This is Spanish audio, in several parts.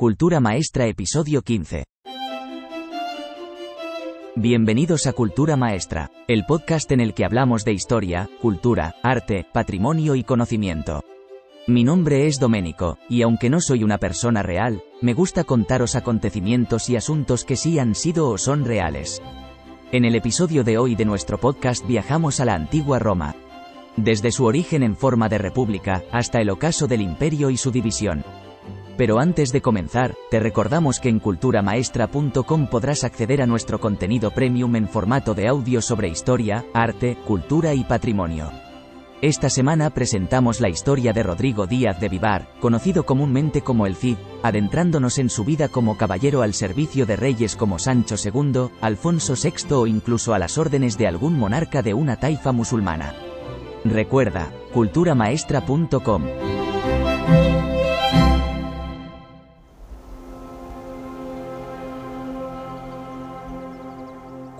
Cultura Maestra Episodio 15. Bienvenidos a Cultura Maestra, el podcast en el que hablamos de historia, cultura, arte, patrimonio y conocimiento. Mi nombre es Doménico, y aunque no soy una persona real, me gusta contaros acontecimientos y asuntos que sí han sido o son reales. En el episodio de hoy de nuestro podcast viajamos a la antigua Roma. Desde su origen en forma de república, hasta el ocaso del imperio y su división. Pero antes de comenzar, te recordamos que en culturamaestra.com podrás acceder a nuestro contenido premium en formato de audio sobre historia, arte, cultura y patrimonio. Esta semana presentamos la historia de Rodrigo Díaz de Vivar, conocido comúnmente como el Cid, adentrándonos en su vida como caballero al servicio de reyes como Sancho II, Alfonso VI o incluso a las órdenes de algún monarca de una taifa musulmana. Recuerda, culturamaestra.com.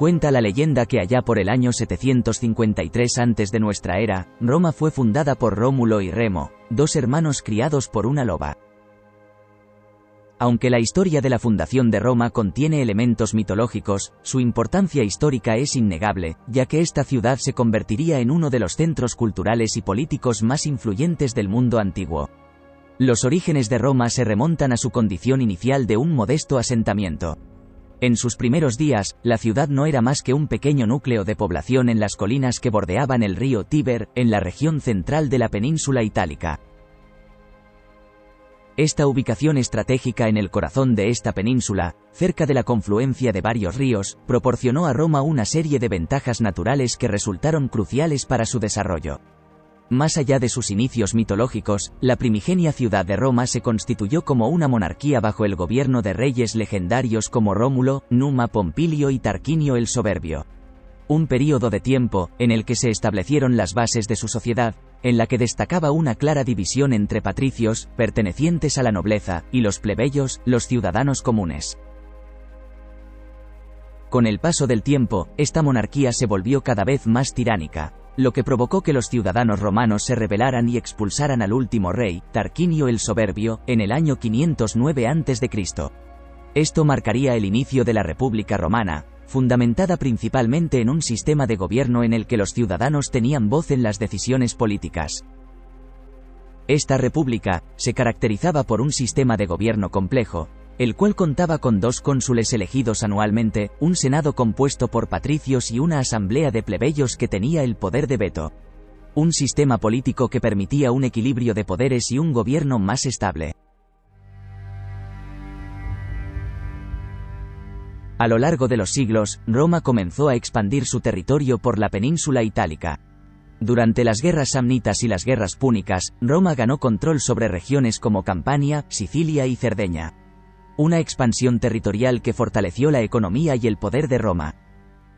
Cuenta la leyenda que allá por el año 753 antes de nuestra era, Roma fue fundada por Rómulo y Remo, dos hermanos criados por una loba. Aunque la historia de la fundación de Roma contiene elementos mitológicos, su importancia histórica es innegable, ya que esta ciudad se convertiría en uno de los centros culturales y políticos más influyentes del mundo antiguo. Los orígenes de Roma se remontan a su condición inicial de un modesto asentamiento. En sus primeros días, la ciudad no era más que un pequeño núcleo de población en las colinas que bordeaban el río Tíber, en la región central de la península itálica. Esta ubicación estratégica en el corazón de esta península, cerca de la confluencia de varios ríos, proporcionó a Roma una serie de ventajas naturales que resultaron cruciales para su desarrollo. Más allá de sus inicios mitológicos, la primigenia ciudad de Roma se constituyó como una monarquía bajo el gobierno de reyes legendarios como Rómulo, Numa Pompilio y Tarquinio el Soberbio. Un período de tiempo, en el que se establecieron las bases de su sociedad, en la que destacaba una clara división entre patricios, pertenecientes a la nobleza, y los plebeyos, los ciudadanos comunes. Con el paso del tiempo, esta monarquía se volvió cada vez más tiránica, lo que provocó que los ciudadanos romanos se rebelaran y expulsaran al último rey, Tarquinio el Soberbio, en el año 509 a.C. Esto marcaría el inicio de la República Romana, fundamentada principalmente en un sistema de gobierno en el que los ciudadanos tenían voz en las decisiones políticas. Esta república se caracterizaba por un sistema de gobierno complejo, el cual contaba con dos cónsules elegidos anualmente, un senado compuesto por patricios y una asamblea de plebeyos que tenía el poder de veto. Un sistema político que permitía un equilibrio de poderes y un gobierno más estable. A lo largo de los siglos, Roma comenzó a expandir su territorio por la península itálica. Durante las guerras samnitas y las guerras púnicas, Roma ganó control sobre regiones como Campania, Sicilia y Cerdeña una expansión territorial que fortaleció la economía y el poder de Roma.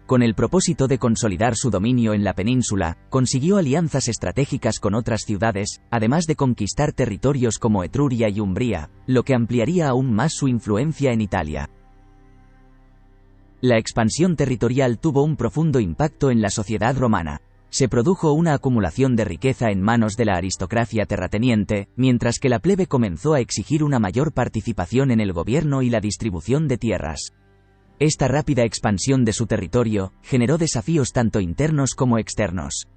Con el propósito de consolidar su dominio en la península, consiguió alianzas estratégicas con otras ciudades, además de conquistar territorios como Etruria y Umbría, lo que ampliaría aún más su influencia en Italia. La expansión territorial tuvo un profundo impacto en la sociedad romana se produjo una acumulación de riqueza en manos de la aristocracia terrateniente, mientras que la plebe comenzó a exigir una mayor participación en el gobierno y la distribución de tierras. Esta rápida expansión de su territorio generó desafíos tanto internos como externos.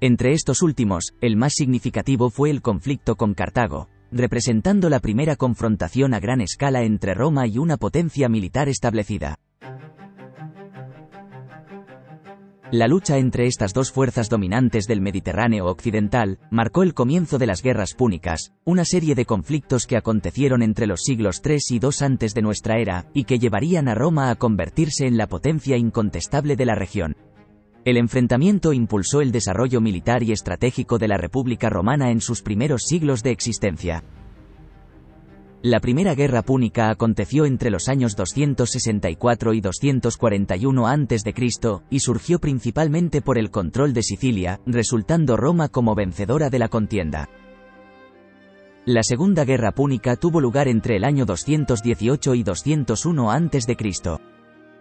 Entre estos últimos, el más significativo fue el conflicto con Cartago, representando la primera confrontación a gran escala entre Roma y una potencia militar establecida. La lucha entre estas dos fuerzas dominantes del Mediterráneo occidental marcó el comienzo de las guerras púnicas, una serie de conflictos que acontecieron entre los siglos III y II antes de nuestra era, y que llevarían a Roma a convertirse en la potencia incontestable de la región. El enfrentamiento impulsó el desarrollo militar y estratégico de la República Romana en sus primeros siglos de existencia. La Primera Guerra Púnica aconteció entre los años 264 y 241 a.C., y surgió principalmente por el control de Sicilia, resultando Roma como vencedora de la contienda. La Segunda Guerra Púnica tuvo lugar entre el año 218 y 201 a.C.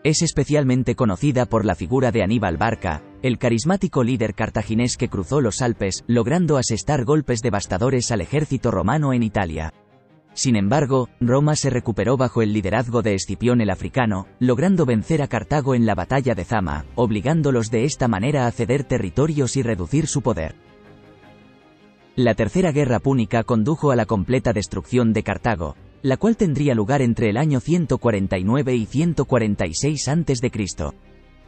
Es especialmente conocida por la figura de Aníbal Barca, el carismático líder cartaginés que cruzó los Alpes, logrando asestar golpes devastadores al ejército romano en Italia. Sin embargo, Roma se recuperó bajo el liderazgo de Escipión el Africano, logrando vencer a Cartago en la batalla de Zama, obligándolos de esta manera a ceder territorios y reducir su poder. La Tercera Guerra Púnica condujo a la completa destrucción de Cartago, la cual tendría lugar entre el año 149 y 146 a.C.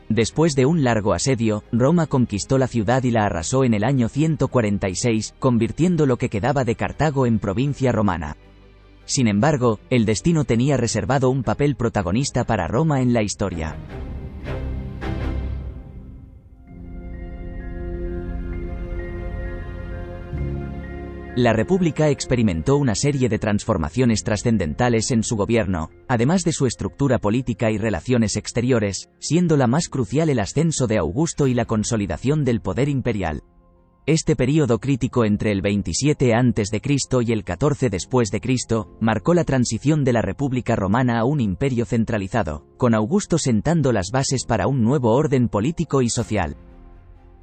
Después de un largo asedio, Roma conquistó la ciudad y la arrasó en el año 146, convirtiendo lo que quedaba de Cartago en provincia romana. Sin embargo, el destino tenía reservado un papel protagonista para Roma en la historia. La República experimentó una serie de transformaciones trascendentales en su gobierno, además de su estructura política y relaciones exteriores, siendo la más crucial el ascenso de Augusto y la consolidación del poder imperial. Este período crítico entre el 27 a.C. y el 14 después de Cristo marcó la transición de la República Romana a un imperio centralizado, con Augusto sentando las bases para un nuevo orden político y social.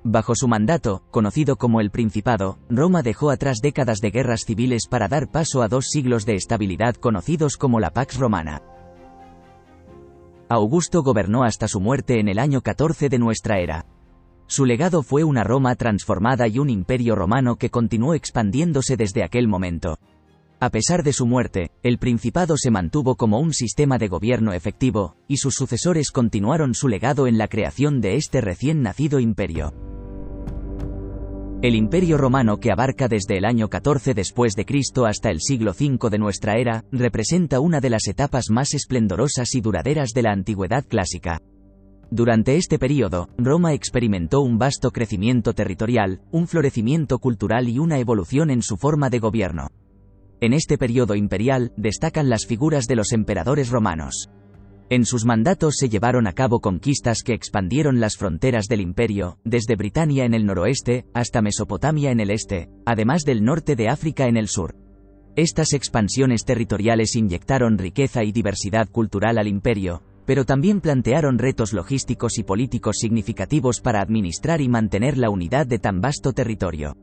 Bajo su mandato, conocido como el Principado, Roma dejó atrás décadas de guerras civiles para dar paso a dos siglos de estabilidad conocidos como la Pax Romana. Augusto gobernó hasta su muerte en el año 14 de nuestra era. Su legado fue una Roma transformada y un imperio romano que continuó expandiéndose desde aquel momento. A pesar de su muerte, el Principado se mantuvo como un sistema de gobierno efectivo, y sus sucesores continuaron su legado en la creación de este recién nacido imperio. El Imperio Romano que abarca desde el año 14 después de Cristo hasta el siglo V de nuestra era, representa una de las etapas más esplendorosas y duraderas de la antigüedad clásica. Durante este período, Roma experimentó un vasto crecimiento territorial, un florecimiento cultural y una evolución en su forma de gobierno. En este periodo imperial, destacan las figuras de los emperadores romanos. En sus mandatos se llevaron a cabo conquistas que expandieron las fronteras del imperio, desde Britania en el noroeste, hasta Mesopotamia en el este, además del norte de África en el sur. Estas expansiones territoriales inyectaron riqueza y diversidad cultural al imperio, pero también plantearon retos logísticos y políticos significativos para administrar y mantener la unidad de tan vasto territorio.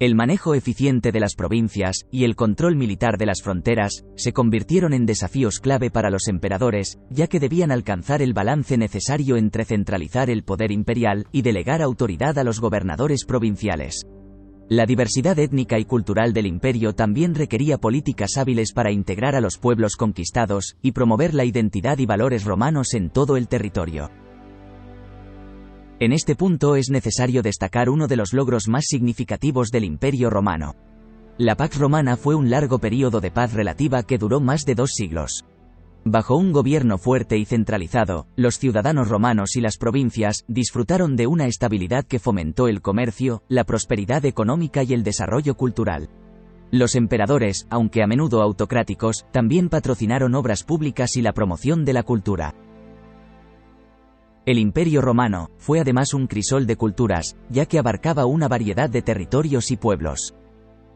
El manejo eficiente de las provincias y el control militar de las fronteras se convirtieron en desafíos clave para los emperadores, ya que debían alcanzar el balance necesario entre centralizar el poder imperial y delegar autoridad a los gobernadores provinciales. La diversidad étnica y cultural del imperio también requería políticas hábiles para integrar a los pueblos conquistados y promover la identidad y valores romanos en todo el territorio. En este punto es necesario destacar uno de los logros más significativos del imperio romano. La Pax Romana fue un largo período de paz relativa que duró más de dos siglos. Bajo un gobierno fuerte y centralizado, los ciudadanos romanos y las provincias disfrutaron de una estabilidad que fomentó el comercio, la prosperidad económica y el desarrollo cultural. Los emperadores, aunque a menudo autocráticos, también patrocinaron obras públicas y la promoción de la cultura. El Imperio Romano fue además un crisol de culturas, ya que abarcaba una variedad de territorios y pueblos.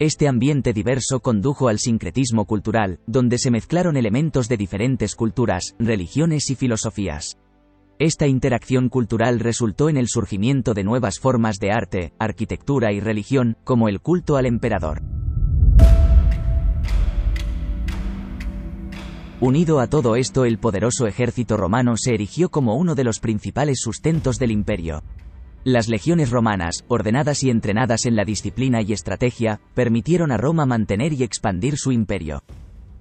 Este ambiente diverso condujo al sincretismo cultural, donde se mezclaron elementos de diferentes culturas, religiones y filosofías. Esta interacción cultural resultó en el surgimiento de nuevas formas de arte, arquitectura y religión, como el culto al emperador. Unido a todo esto, el poderoso ejército romano se erigió como uno de los principales sustentos del imperio. Las legiones romanas, ordenadas y entrenadas en la disciplina y estrategia, permitieron a Roma mantener y expandir su imperio.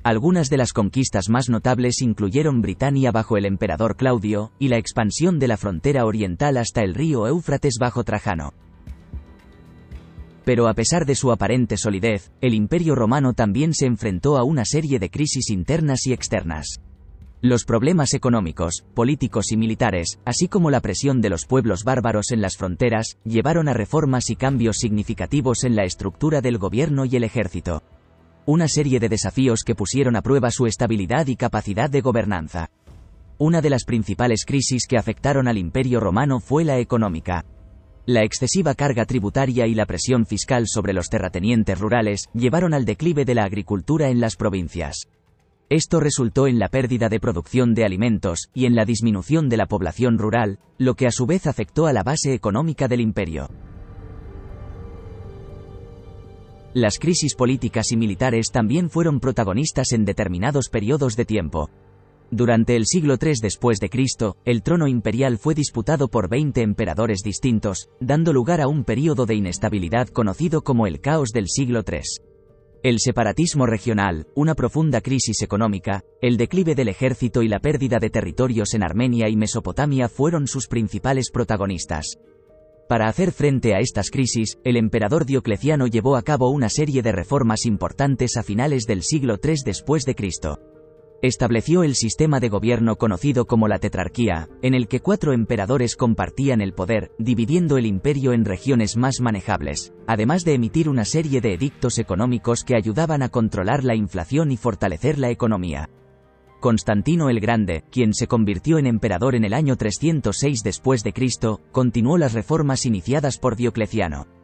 Algunas de las conquistas más notables incluyeron Britania bajo el emperador Claudio, y la expansión de la frontera oriental hasta el río Éufrates bajo Trajano. Pero a pesar de su aparente solidez, el imperio romano también se enfrentó a una serie de crisis internas y externas. Los problemas económicos, políticos y militares, así como la presión de los pueblos bárbaros en las fronteras, llevaron a reformas y cambios significativos en la estructura del gobierno y el ejército. Una serie de desafíos que pusieron a prueba su estabilidad y capacidad de gobernanza. Una de las principales crisis que afectaron al imperio romano fue la económica. La excesiva carga tributaria y la presión fiscal sobre los terratenientes rurales llevaron al declive de la agricultura en las provincias. Esto resultó en la pérdida de producción de alimentos y en la disminución de la población rural, lo que a su vez afectó a la base económica del imperio. Las crisis políticas y militares también fueron protagonistas en determinados periodos de tiempo. Durante el siglo III después de Cristo, el trono imperial fue disputado por 20 emperadores distintos, dando lugar a un período de inestabilidad conocido como el caos del siglo III. El separatismo regional, una profunda crisis económica, el declive del ejército y la pérdida de territorios en Armenia y Mesopotamia fueron sus principales protagonistas. Para hacer frente a estas crisis, el emperador Diocleciano llevó a cabo una serie de reformas importantes a finales del siglo III después de Cristo. Estableció el sistema de gobierno conocido como la tetrarquía, en el que cuatro emperadores compartían el poder, dividiendo el imperio en regiones más manejables, además de emitir una serie de edictos económicos que ayudaban a controlar la inflación y fortalecer la economía. Constantino el Grande, quien se convirtió en emperador en el año 306 después de Cristo, continuó las reformas iniciadas por Diocleciano.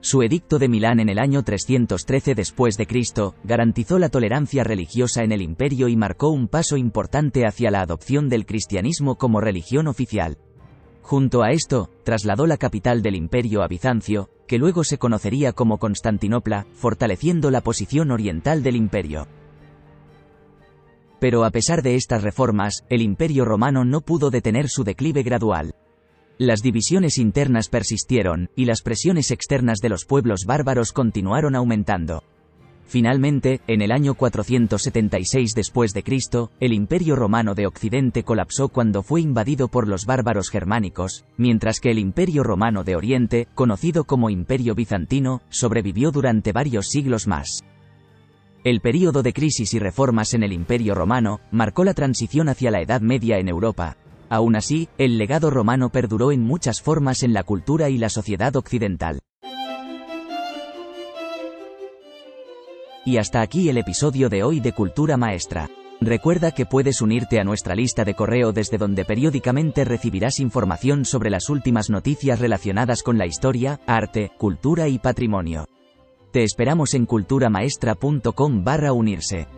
Su edicto de Milán en el año 313 después de garantizó la tolerancia religiosa en el imperio y marcó un paso importante hacia la adopción del cristianismo como religión oficial. Junto a esto, trasladó la capital del imperio a Bizancio, que luego se conocería como Constantinopla, fortaleciendo la posición oriental del imperio. Pero a pesar de estas reformas, el imperio romano no pudo detener su declive gradual. Las divisiones internas persistieron, y las presiones externas de los pueblos bárbaros continuaron aumentando. Finalmente, en el año 476 después de Cristo, el Imperio Romano de Occidente colapsó cuando fue invadido por los bárbaros germánicos, mientras que el Imperio Romano de Oriente, conocido como Imperio Bizantino, sobrevivió durante varios siglos más. El período de crisis y reformas en el Imperio Romano marcó la transición hacia la Edad Media en Europa, Aún así, el legado romano perduró en muchas formas en la cultura y la sociedad occidental. Y hasta aquí el episodio de hoy de Cultura Maestra. Recuerda que puedes unirte a nuestra lista de correo desde donde periódicamente recibirás información sobre las últimas noticias relacionadas con la historia, arte, cultura y patrimonio. Te esperamos en culturamaestra.com barra unirse.